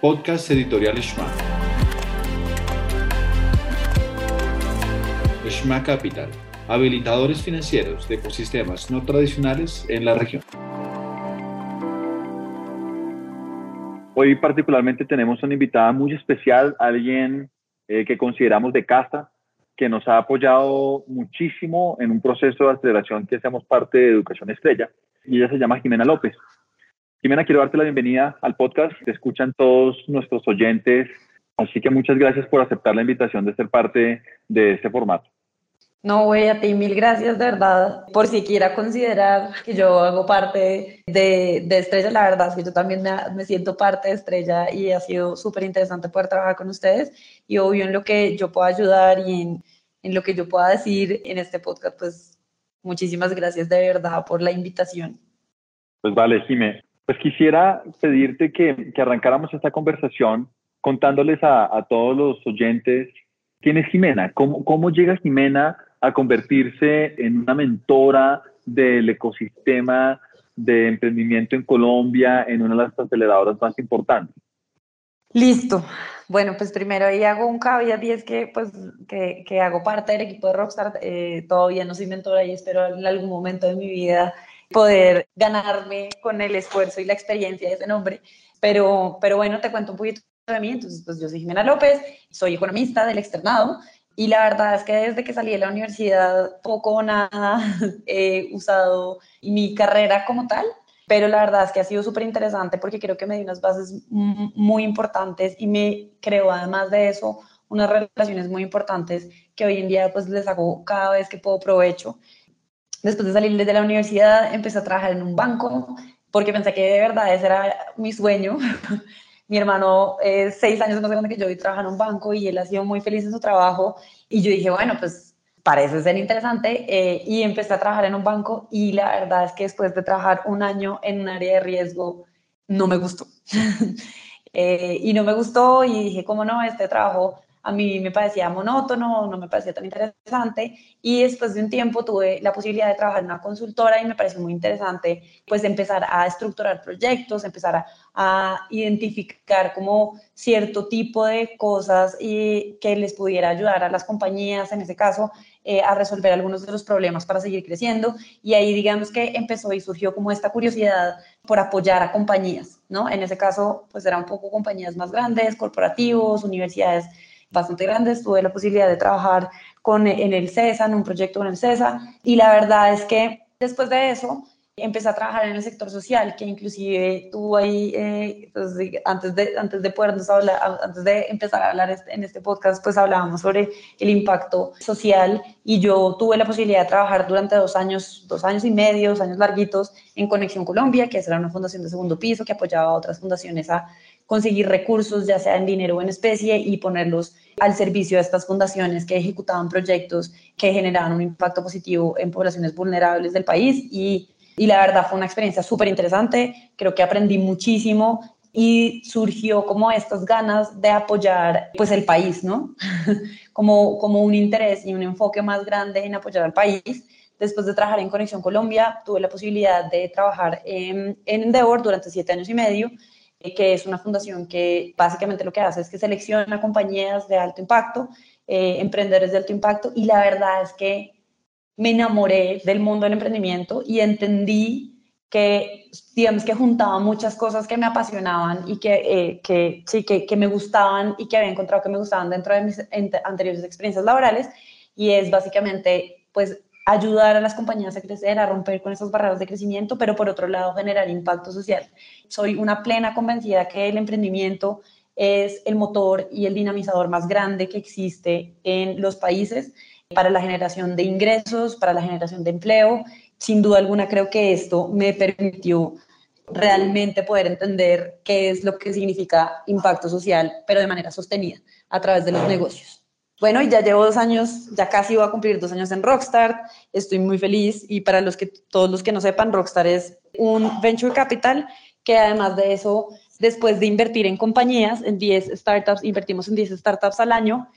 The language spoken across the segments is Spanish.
Podcast Editorial Shma. Shma Capital, habilitadores financieros de ecosistemas no tradicionales en la región. Hoy particularmente tenemos una invitada muy especial, alguien eh, que consideramos de casa, que nos ha apoyado muchísimo en un proceso de aceleración que hacemos parte de Educación Estrella, y ella se llama Jimena López. Jimena, quiero darte la bienvenida al podcast. Te escuchan todos nuestros oyentes, así que muchas gracias por aceptar la invitación de ser parte de este formato. No, voy a ti, mil gracias de verdad por siquiera considerar que yo hago parte de, de Estrella. La verdad es que yo también me, me siento parte de Estrella y ha sido súper interesante poder trabajar con ustedes y obvio en lo que yo pueda ayudar y en, en lo que yo pueda decir en este podcast, pues muchísimas gracias de verdad por la invitación. Pues vale, Jimé. Pues quisiera pedirte que, arrancáramos esta conversación contándoles a, todos los oyentes quién es Jimena, cómo, cómo llega Jimena a convertirse en una mentora del ecosistema de emprendimiento en Colombia, en una de las aceleradoras más importantes. Listo. Bueno, pues primero ahí hago un caveat y es que, pues, que hago parte del equipo de Rockstar. Eh, todavía no soy mentora y espero en algún momento de mi vida poder ganarme con el esfuerzo y la experiencia de ese nombre. Pero, pero bueno, te cuento un poquito de mí. Entonces, pues yo soy Jimena López, soy economista del externado y la verdad es que desde que salí de la universidad poco o nada he usado mi carrera como tal, pero la verdad es que ha sido súper interesante porque creo que me dio unas bases muy importantes y me creo además de eso unas relaciones muy importantes que hoy en día pues les hago cada vez que puedo provecho. Después de salir de la universidad empecé a trabajar en un banco porque pensé que de verdad ese era mi sueño Mi hermano es seis años más grande que yo y trabaja en un banco y él ha sido muy feliz en su trabajo. Y yo dije, bueno, pues parece ser interesante. Eh, y empecé a trabajar en un banco y la verdad es que después de trabajar un año en un área de riesgo, no me gustó. eh, y no me gustó y dije, ¿cómo no? Este trabajo a mí me parecía monótono, no me parecía tan interesante y después de un tiempo tuve la posibilidad de trabajar en una consultora y me pareció muy interesante pues empezar a estructurar proyectos, empezar a, identificar como cierto tipo de cosas y que les pudiera ayudar a las compañías, en ese caso, eh, a resolver algunos de los problemas para seguir creciendo. Y ahí digamos que empezó y surgió como esta curiosidad por apoyar a compañías, ¿no? En ese caso, pues eran un poco compañías más grandes, corporativos, universidades bastante grandes. Tuve la posibilidad de trabajar con, en el CESA, en un proyecto con el CESA, y la verdad es que después de eso empecé a trabajar en el sector social, que inclusive tuvo ahí, eh, pues, antes, de, antes de podernos hablar, antes de empezar a hablar en este podcast, pues hablábamos sobre el impacto social y yo tuve la posibilidad de trabajar durante dos años, dos años y medio, dos años larguitos en Conexión Colombia, que era una fundación de segundo piso que apoyaba a otras fundaciones a conseguir recursos, ya sea en dinero o en especie, y ponerlos al servicio de estas fundaciones que ejecutaban proyectos que generaban un impacto positivo en poblaciones vulnerables del país. Y, y la verdad fue una experiencia súper interesante, creo que aprendí muchísimo y surgió como estas ganas de apoyar pues el país, ¿no? como, como un interés y un enfoque más grande en apoyar al país. Después de trabajar en Conexión Colombia, tuve la posibilidad de trabajar en, en Endeavor durante siete años y medio que es una fundación que básicamente lo que hace es que selecciona compañías de alto impacto, eh, emprendedores de alto impacto, y la verdad es que me enamoré del mundo del emprendimiento y entendí que, digamos, que juntaba muchas cosas que me apasionaban y que, eh, que sí, que, que, me gustaban y que había encontrado que me gustaban dentro de mis anteriores experiencias laborales, y es básicamente, pues, ayudar a las compañías a crecer, a romper con esas barreras de crecimiento, pero por otro lado generar impacto social. Soy una plena convencida que el emprendimiento es el motor y el dinamizador más grande que existe en los países para la generación de ingresos, para la generación de empleo. Sin duda alguna creo que esto me permitió realmente poder entender qué es lo que significa impacto social, pero de manera sostenida a través de los negocios. Bueno, y ya llevo dos años, ya casi voy a cumplir dos años en Rockstar, estoy muy feliz y para los que, todos los que no sepan, Rockstar es un venture capital que además de eso, después de invertir en compañías, en 10 startups, invertimos en 10 startups al año,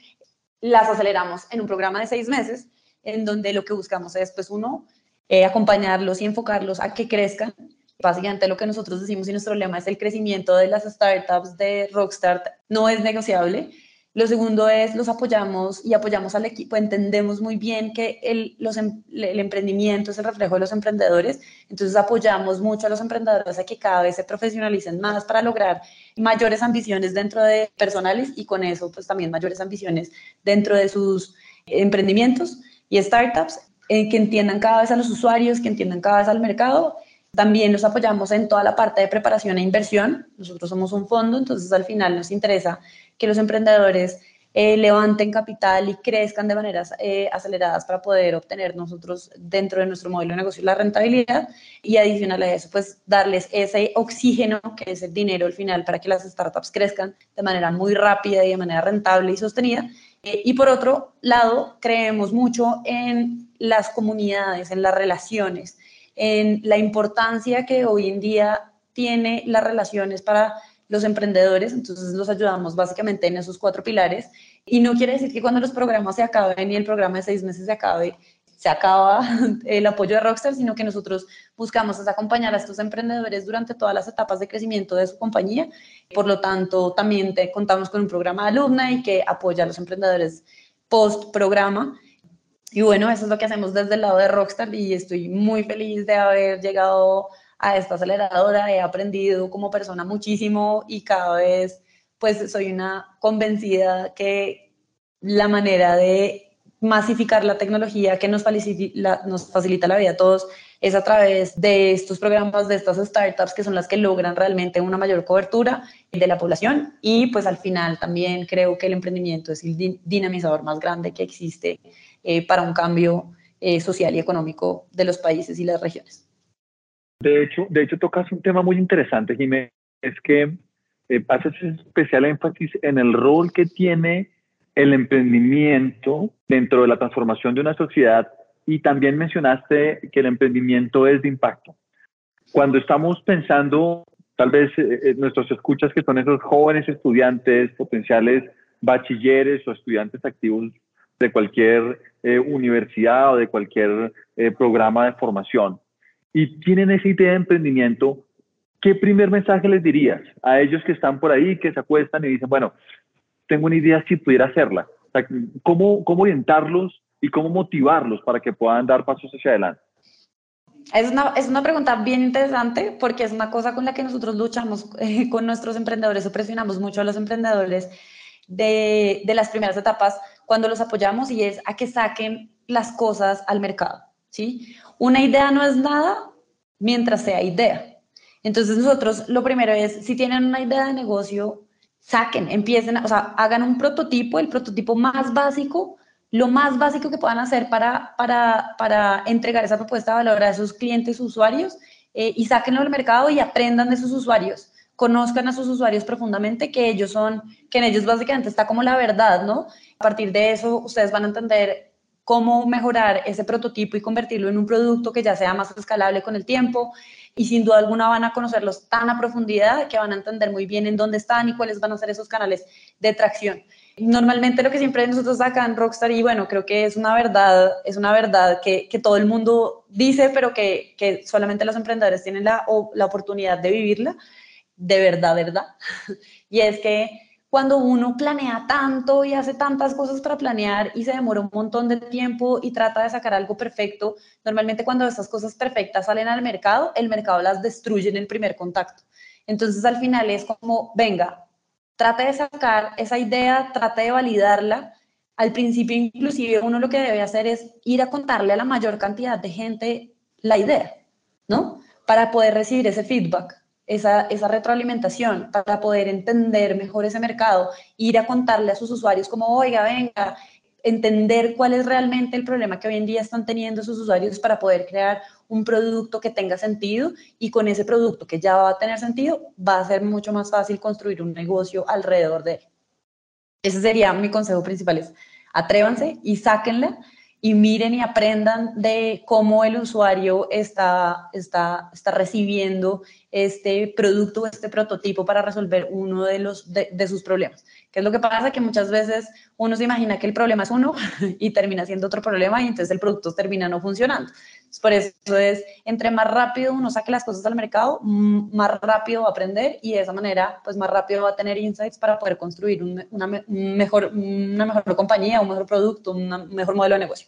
las aceleramos en un programa de seis meses, en donde lo que buscamos es, pues uno, eh, acompañarlos y enfocarlos a que crezcan, Básicamente lo que nosotros decimos y nuestro lema es el crecimiento de las startups de Rockstar no es negociable. Lo segundo es, los apoyamos y apoyamos al equipo. Entendemos muy bien que el, los, em, el emprendimiento es el reflejo de los emprendedores. Entonces apoyamos mucho a los emprendedores a que cada vez se profesionalicen más para lograr mayores ambiciones dentro de personales y con eso pues también mayores ambiciones dentro de sus emprendimientos y startups, eh, que entiendan cada vez a los usuarios, que entiendan cada vez al mercado. También nos apoyamos en toda la parte de preparación e inversión. Nosotros somos un fondo, entonces al final nos interesa que los emprendedores eh, levanten capital y crezcan de maneras eh, aceleradas para poder obtener nosotros dentro de nuestro modelo de negocio la rentabilidad y adicional a eso, pues darles ese oxígeno que es el dinero al final para que las startups crezcan de manera muy rápida y de manera rentable y sostenida. Eh, y por otro lado, creemos mucho en las comunidades, en las relaciones, en la importancia que hoy en día tiene las relaciones para los emprendedores, entonces los ayudamos básicamente en esos cuatro pilares. Y no quiere decir que cuando los programas se acaben y el programa de seis meses se acabe, se acaba el apoyo de Rockstar, sino que nosotros buscamos acompañar a estos emprendedores durante todas las etapas de crecimiento de su compañía. Por lo tanto, también contamos con un programa de alumna y que apoya a los emprendedores post programa. Y bueno, eso es lo que hacemos desde el lado de Rockstar y estoy muy feliz de haber llegado a esta aceleradora, he aprendido como persona muchísimo y cada vez pues soy una convencida que la manera de masificar la tecnología que nos facilita, la vida a todos es a través de estos programas, de estas startups que son las que logran realmente una mayor cobertura de la población y pues al final también creo que el emprendimiento es el dinamizador más grande que existe eh, para un cambio eh, social y económico de los países y las regiones. De hecho, de hecho tocas un tema muy interesante, Jiménez, es que eh, haces especial énfasis en el rol que tiene el emprendimiento dentro de la transformación de una sociedad y también mencionaste que el emprendimiento es de impacto. Cuando estamos pensando, tal vez eh, eh, nuestros escuchas que son esos jóvenes estudiantes, potenciales bachilleres o estudiantes activos de cualquier universidad o de cualquier programa de formación, y tienen esa idea de emprendimiento, ¿qué primer mensaje les dirías a ellos que están por ahí, que se acuestan y dicen, bueno, tengo una idea si pudiera hacerla? ¿cómo, ¿Cómo orientarlos y cómo motivarlos para que puedan dar pasos hacia adelante? Es una, es una pregunta bien interesante porque es una cosa con la que nosotros luchamos eh, con nuestros emprendedores o presionamos mucho a los emprendedores de, de las primeras etapas cuando los apoyamos y es a que saquen las cosas al mercado. ¿Sí? Una idea no es nada mientras sea idea. Entonces nosotros lo primero es, si tienen una idea de negocio, saquen, empiecen, o sea, hagan un prototipo, el prototipo más básico, lo más básico que puedan hacer para, para, para entregar esa propuesta de valor a sus clientes, usuarios, eh, y sáquenlo al mercado y aprendan de sus usuarios conozcan a sus usuarios profundamente, que ellos son, que en ellos básicamente está como la verdad, ¿no? A partir de eso, ustedes van a entender cómo mejorar ese prototipo y convertirlo en un producto que ya sea más escalable con el tiempo. Y sin duda alguna van a conocerlos tan a profundidad que van a entender muy bien en dónde están y cuáles van a ser esos canales de tracción. Normalmente lo que siempre nosotros acá en Rockstar, y bueno, creo que es una verdad, es una verdad que, que todo el mundo dice, pero que, que solamente los emprendedores tienen la, la oportunidad de vivirla, de verdad, verdad. y es que cuando uno planea tanto y hace tantas cosas para planear y se demora un montón de tiempo y trata de sacar algo perfecto, normalmente cuando esas cosas perfectas salen al mercado, el mercado las destruye en el primer contacto. Entonces al final es como, venga, trate de sacar esa idea, trate de validarla. Al principio inclusive uno lo que debe hacer es ir a contarle a la mayor cantidad de gente la idea, ¿no? Para poder recibir ese feedback esa, esa retroalimentación para poder entender mejor ese mercado, ir a contarle a sus usuarios como, oiga, venga, entender cuál es realmente el problema que hoy en día están teniendo sus usuarios para poder crear un producto que tenga sentido y con ese producto que ya va a tener sentido va a ser mucho más fácil construir un negocio alrededor de él. Ese sería mi consejo principal, es atrévanse y sáquenla y miren y aprendan de cómo el usuario está, está, está recibiendo este producto, este prototipo para resolver uno de, los, de, sus problemas. ¿Qué es lo que pasa? Que muchas veces uno se imagina que el problema es uno y termina siendo otro problema y entonces el producto termina no funcionando. Por eso es, entre más rápido uno saque las cosas al mercado, más rápido va a aprender y de esa manera, pues más rápido va a tener insights para poder construir una, mejor, una mejor compañía, un mejor producto, un mejor modelo de negocio.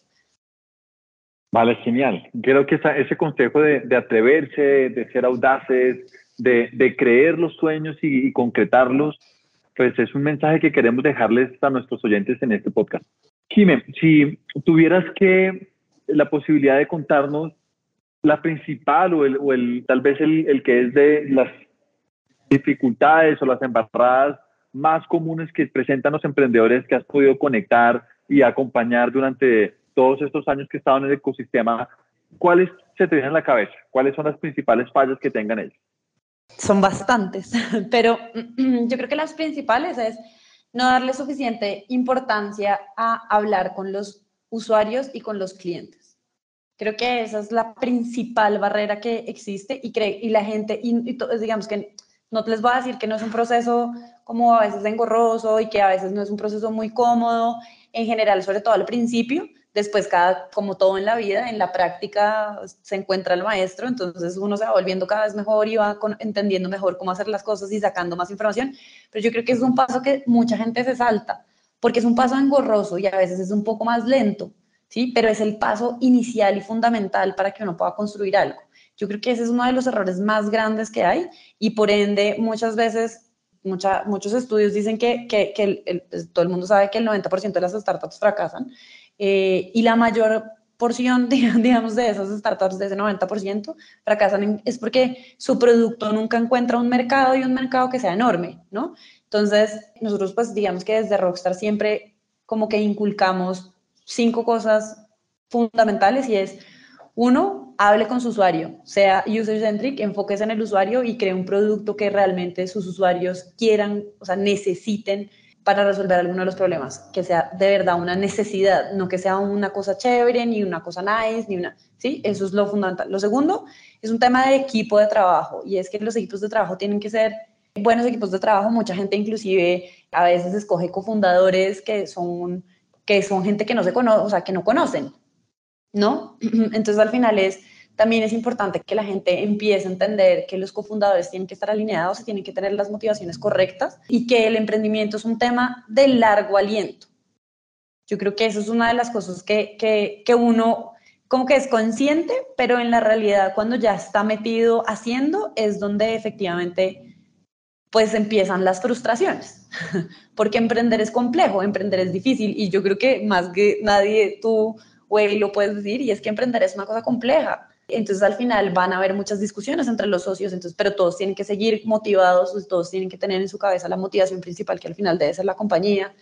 Vale, genial. Creo que ese consejo de, atreverse, de ser audaces, de, creer los sueños y, concretarlos, pues es un mensaje que queremos dejarles a nuestros oyentes en este podcast. Jimé, si tuvieras que la posibilidad de contarnos la principal o, el, tal vez el, el, que es de las dificultades o las embarradas más comunes que presentan los emprendedores que has podido conectar y acompañar durante todos estos años que estado en el ecosistema, ¿cuáles se te vienen en la cabeza? ¿Cuáles son las principales fallas que tengan ellos? Son bastantes, pero yo creo que las principales es no darle suficiente importancia a hablar con los usuarios y con los clientes. Creo que esa es la principal barrera que existe y, cree, y la gente, y, digamos que no les voy a decir que no es un proceso como a veces engorroso y que a veces no es un proceso muy cómodo, en general, sobre todo al principio, Después, cada, como todo en la vida, en la práctica se encuentra el maestro, entonces uno se va volviendo cada vez mejor y va entendiendo mejor cómo hacer las cosas y sacando más información. Pero yo creo que es un paso que mucha gente se salta, porque es un paso engorroso y a veces es un poco más lento, ¿sí? Pero es el paso inicial y fundamental para que uno pueda construir algo. Yo creo que ese es uno de los errores más grandes que hay y por ende muchas veces Mucha, muchos estudios dicen que, que, pues, todo el mundo sabe que el 90% de las startups fracasan eh, y la mayor porción, digamos, de esas startups, de ese 90%, fracasan es porque su producto nunca encuentra un mercado y un mercado que sea enorme, ¿no? Entonces, nosotros, pues, digamos que desde Rockstar siempre como que inculcamos cinco cosas fundamentales y es, uno, hable con su usuario, sea user-centric, enfóquese en el usuario y cree un producto que realmente sus usuarios quieran, o sea, necesiten para resolver alguno de los problemas, que sea de verdad una necesidad, no que sea una cosa chévere, ni una cosa nice, ni una, ¿sí? Eso es lo fundamental. Lo segundo es un tema de equipo de trabajo, y es que los equipos de trabajo tienen que ser buenos equipos de trabajo, mucha gente inclusive a veces escoge cofundadores que son, que son gente que no se conoce, o sea, que no conocen, ¿no? Entonces al final es también es importante que la gente empiece a entender que los cofundadores tienen que estar alineados y tienen que tener las motivaciones correctas y que el emprendimiento es un tema de largo aliento. Yo creo que eso es una de las cosas que, que, que uno como que es consciente, pero en la realidad cuando ya está metido haciendo es donde efectivamente pues empiezan las frustraciones, porque emprender es complejo, emprender es difícil y yo creo que más que nadie tú, güey, lo puedes decir y es que emprender es una cosa compleja. Entonces al final van a haber muchas discusiones entre los socios, entonces, pero todos tienen que seguir motivados, todos tienen que tener en su cabeza la motivación principal que al final debe ser la compañía.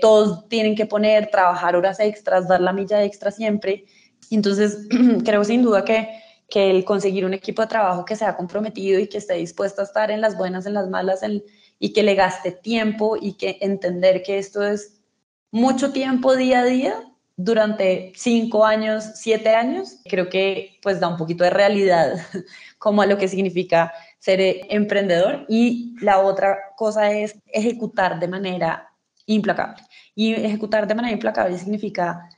Todos tienen que poner, trabajar horas extras, dar la milla extra siempre. Entonces creo sin duda que, que el conseguir un equipo de trabajo que sea comprometido y que esté dispuesto a estar en las buenas, en las malas, y que le gaste tiempo y que entender que esto es mucho tiempo día a día durante cinco años, siete años, creo que pues da un poquito de realidad como a lo que significa ser emprendedor. Y la otra cosa es ejecutar de manera implacable. Y ejecutar de manera implacable significa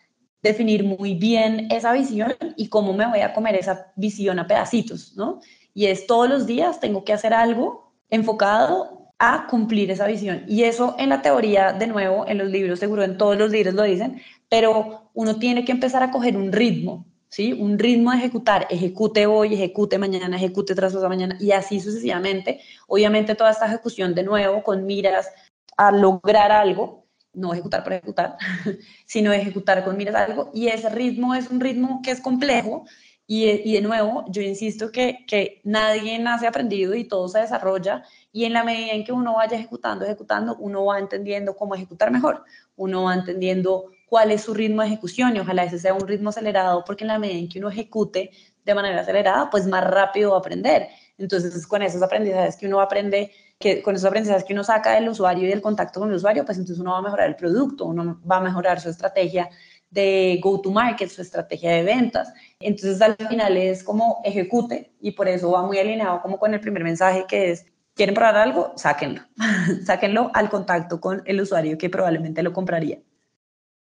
definir muy bien esa visión y cómo me voy a comer esa visión a pedacitos, ¿no? Y es todos los días tengo que hacer algo enfocado a cumplir esa visión. Y eso en la teoría, de nuevo, en los libros, seguro en todos los libros lo dicen, pero uno tiene que empezar a coger un ritmo, ¿sí? Un ritmo de ejecutar, ejecute hoy, ejecute mañana, ejecute tras mañana y así sucesivamente. Obviamente toda esta ejecución de nuevo con miras a lograr algo, no ejecutar por ejecutar, sino ejecutar con miras algo. Y ese ritmo es un ritmo que es complejo. Y, y, de nuevo, yo insisto que, que nadie nace aprendido y todo se desarrolla. Y en la medida en que uno vaya ejecutando, ejecutando, uno va entendiendo cómo ejecutar mejor, uno va entendiendo cuál es su ritmo de ejecución y ojalá ese sea un ritmo acelerado porque en la medida en que uno ejecute de manera acelerada, pues más rápido va a aprender. Entonces, con esos aprendizajes que uno aprende, que, con esos aprendizajes que uno saca del usuario y del contacto con el usuario, pues entonces uno va a mejorar el producto, uno va a mejorar su estrategia de go-to-market, su estrategia de ventas. Entonces al final es como ejecute y por eso va muy alineado como con el primer mensaje que es, ¿quieren probar algo? Sáquenlo, sáquenlo al contacto con el usuario que probablemente lo compraría.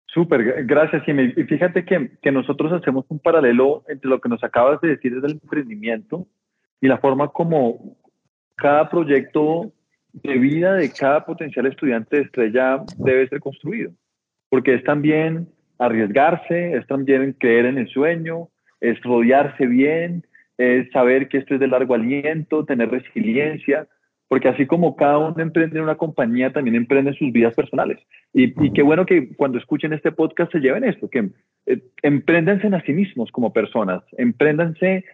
Súper, gracias. Y fíjate que, que, nosotros hacemos un paralelo entre lo que nos acabas de decir del emprendimiento y la forma como cada proyecto de vida de cada potencial estudiante de estrella debe ser construido. Porque es también arriesgarse, es también creer en el sueño, es rodearse bien, es saber que esto es de largo aliento, tener resiliencia, porque así como cada uno emprende en una compañía, también emprende sus vidas personales. Y, qué bueno que cuando escuchen este podcast se lleven esto, que eh, empréndanse en sí mismos como personas, empréndanse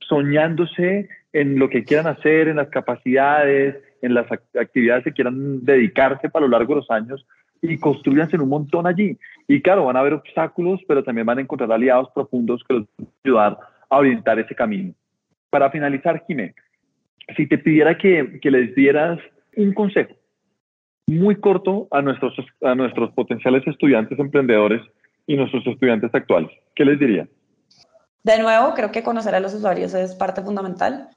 soñándose en lo que quieran hacer, en las capacidades, en las actividades que quieran dedicarse para lo largo de los años y construyanse en un montón allí. Y claro, van a haber obstáculos, pero también van a encontrar aliados profundos que los a ayudar a orientar ese camino. Para finalizar, Jimé, si te pidiera que, que les dieras un consejo muy corto a nuestros, a nuestros potenciales estudiantes emprendedores y nuestros estudiantes actuales, ¿qué les diría? De nuevo, creo que conocer a los usuarios es parte fundamental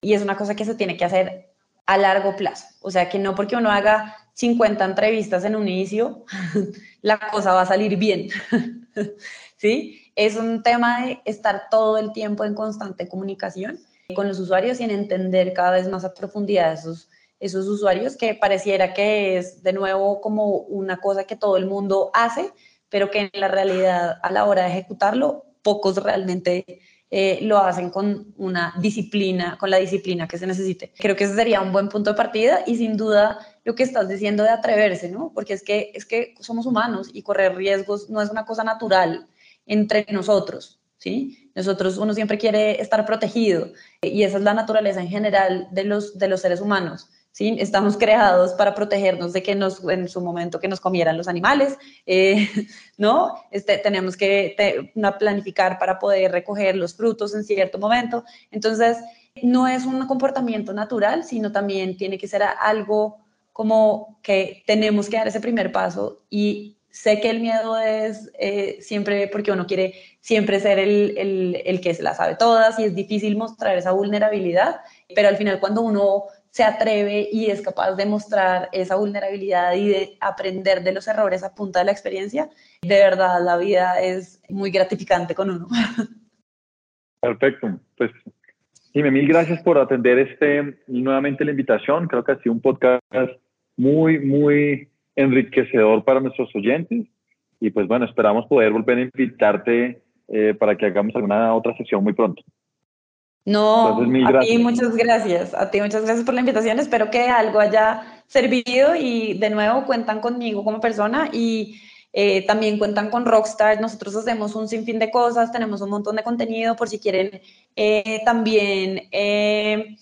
y es una cosa que se tiene que hacer a largo plazo. O sea, que no porque uno haga 50 entrevistas en un inicio, la cosa va a salir bien. ¿Sí? Es un tema de estar todo el tiempo en constante comunicación con los usuarios y en entender cada vez más a profundidad esos, esos usuarios que pareciera que es de nuevo como una cosa que todo el mundo hace, pero que en la realidad a la hora de ejecutarlo, pocos realmente eh, lo hacen con una disciplina, con la disciplina que se necesite. Creo que ese sería un buen punto de partida y sin duda lo que estás diciendo de atreverse, ¿no? Porque es que, es que somos humanos y correr riesgos no es una cosa natural entre nosotros, ¿sí? Nosotros, uno siempre quiere estar protegido y esa es la naturaleza en general de los, de los seres humanos. ¿Sí? Estamos creados para protegernos de que nos, en su momento que nos comieran los animales, eh, ¿no? Este, tenemos que planificar para poder recoger los frutos en cierto momento. Entonces, no es un comportamiento natural, sino también tiene que ser algo como que tenemos que dar ese primer paso y sé que el miedo es eh, siempre porque uno quiere siempre ser el, el, el que se la sabe todas y es difícil mostrar esa vulnerabilidad, pero al final cuando uno se atreve y es capaz de mostrar esa vulnerabilidad y de aprender de los errores a punta de la experiencia, de verdad la vida es muy gratificante con uno. Perfecto. Pues, dime, mil gracias por atender este nuevamente la invitación. Creo que ha sido un podcast muy, muy enriquecedor para nuestros oyentes. Y pues bueno, esperamos poder volver a invitarte eh, para que hagamos alguna otra sesión muy pronto. No, a ti muchas gracias, a ti muchas gracias por la invitación, espero que algo haya servido y de nuevo cuentan conmigo como persona y eh, también cuentan con Rockstar, nosotros hacemos un sinfín de cosas, tenemos un montón de contenido por si quieren eh, también eh,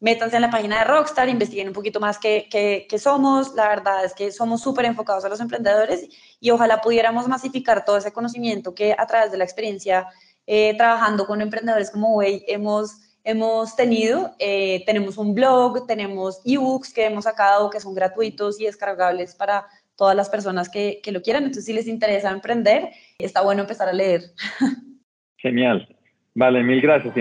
métanse en la página de Rockstar, investiguen un poquito más qué, qué somos, la verdad es que somos súper enfocados a los emprendedores y ojalá pudiéramos masificar todo ese conocimiento que a través de la experiencia eh, trabajando con emprendedores como Way hemos, hemos tenido. Eh, tenemos un blog, tenemos ebooks que hemos sacado que son gratuitos y descargables para todas las personas que, que lo quieran. Entonces, si les interesa emprender, está bueno empezar a leer. Genial. Vale, mil gracias,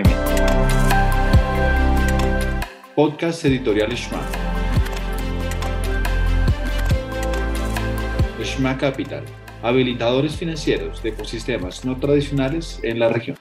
Podcast Editorial Shma. Shma Capital habilitadores financieros de ecosistemas no tradicionales en la región.